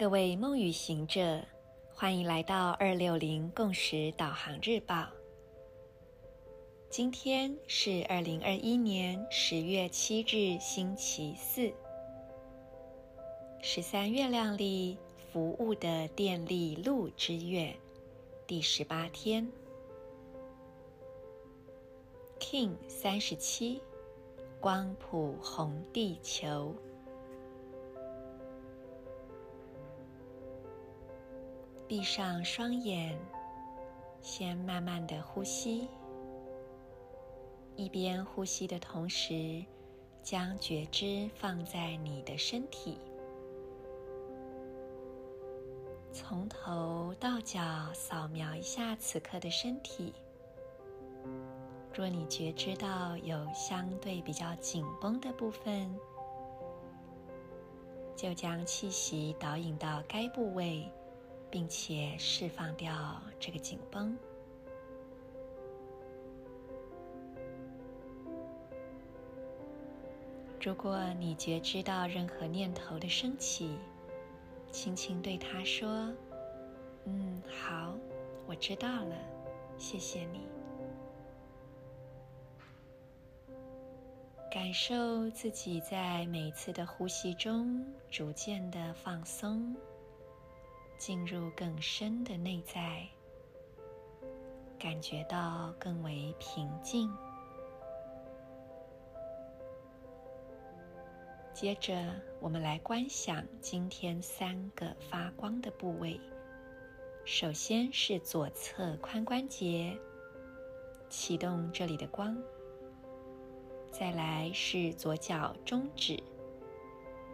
各位梦与行者，欢迎来到二六零共识导航日报。今天是二零二一年十月七日，星期四，十三月亮历服务的电力路之月第十八天 King 三十七，光谱红地球。闭上双眼，先慢慢的呼吸。一边呼吸的同时，将觉知放在你的身体，从头到脚扫描一下此刻的身体。若你觉知到有相对比较紧绷的部分，就将气息导引到该部位。并且释放掉这个紧绷。如果你觉知到任何念头的升起，轻轻对他说：“嗯，好，我知道了，谢谢你。”感受自己在每一次的呼吸中逐渐的放松。进入更深的内在，感觉到更为平静。接着，我们来观想今天三个发光的部位。首先是左侧髋关节，启动这里的光。再来是左脚中指，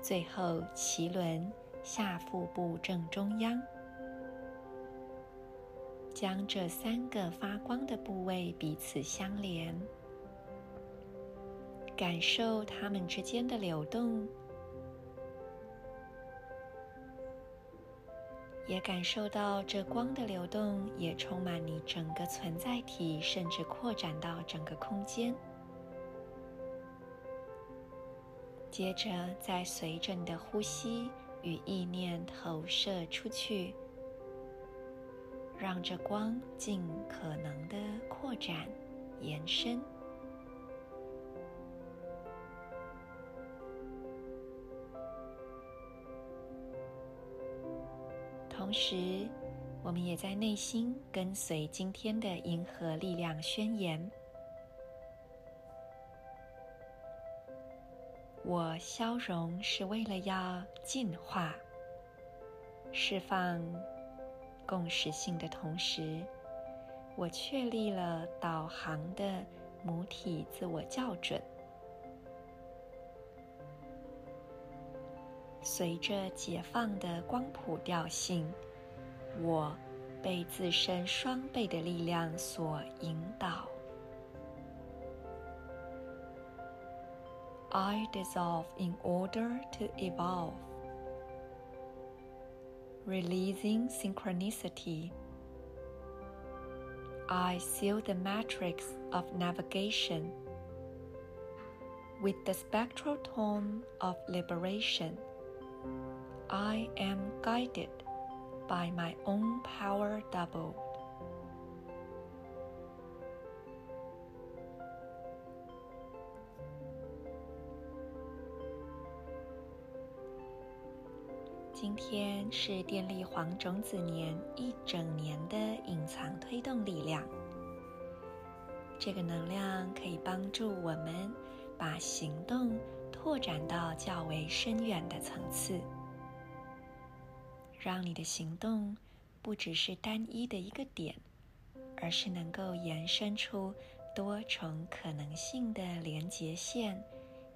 最后脐轮。下腹部正中央，将这三个发光的部位彼此相连，感受它们之间的流动，也感受到这光的流动也充满你整个存在体，甚至扩展到整个空间。接着，再随着你的呼吸。与意念投射出去，让这光尽可能的扩展、延伸。同时，我们也在内心跟随今天的银河力量宣言。我消融是为了要进化、释放共识性的同时，我确立了导航的母体自我校准。随着解放的光谱调性，我被自身双倍的力量所引导。I dissolve in order to evolve, releasing synchronicity. I seal the matrix of navigation with the spectral tone of liberation. I am guided by my own power double. 今天是电力黄种子年一整年的隐藏推动力量，这个能量可以帮助我们把行动拓展到较为深远的层次，让你的行动不只是单一的一个点，而是能够延伸出多重可能性的连接线，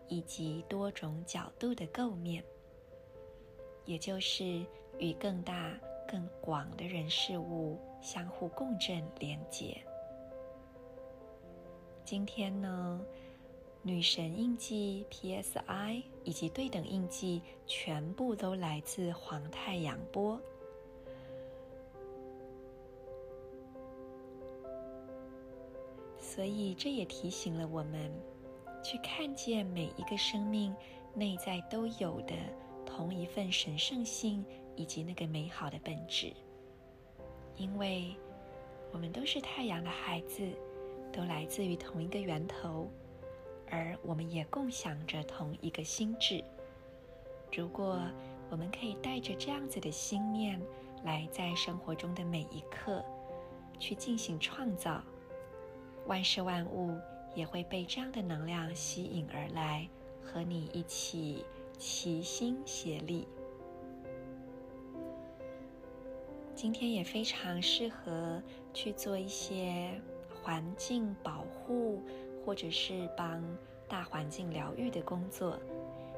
以及多种角度的构面。也就是与更大、更广的人事物相互共振连接。今天呢，女神印记 PSI 以及对等印记全部都来自黄太阳波，所以这也提醒了我们，去看见每一个生命内在都有的。同一份神圣性以及那个美好的本质。因为我们都是太阳的孩子，都来自于同一个源头，而我们也共享着同一个心智。如果我们可以带着这样子的心念，来在生活中的每一刻去进行创造，万事万物也会被这样的能量吸引而来，和你一起齐心协力。今天也非常适合去做一些环境保护，或者是帮大环境疗愈的工作，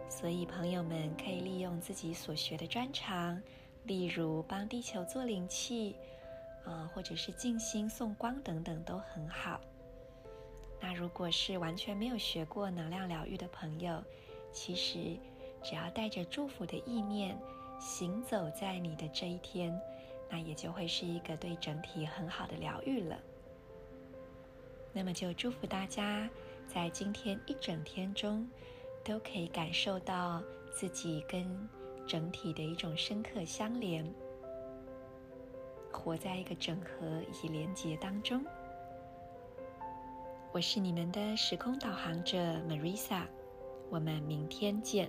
所以朋友们可以利用自己所学的专长。例如帮地球做灵气，啊、呃，或者是静心送光等等都很好。那如果是完全没有学过能量疗愈的朋友，其实只要带着祝福的意念行走在你的这一天，那也就会是一个对整体很好的疗愈了。那么就祝福大家在今天一整天中都可以感受到自己跟。整体的一种深刻相连，活在一个整合以及连结当中。我是你们的时空导航者 Marisa，我们明天见。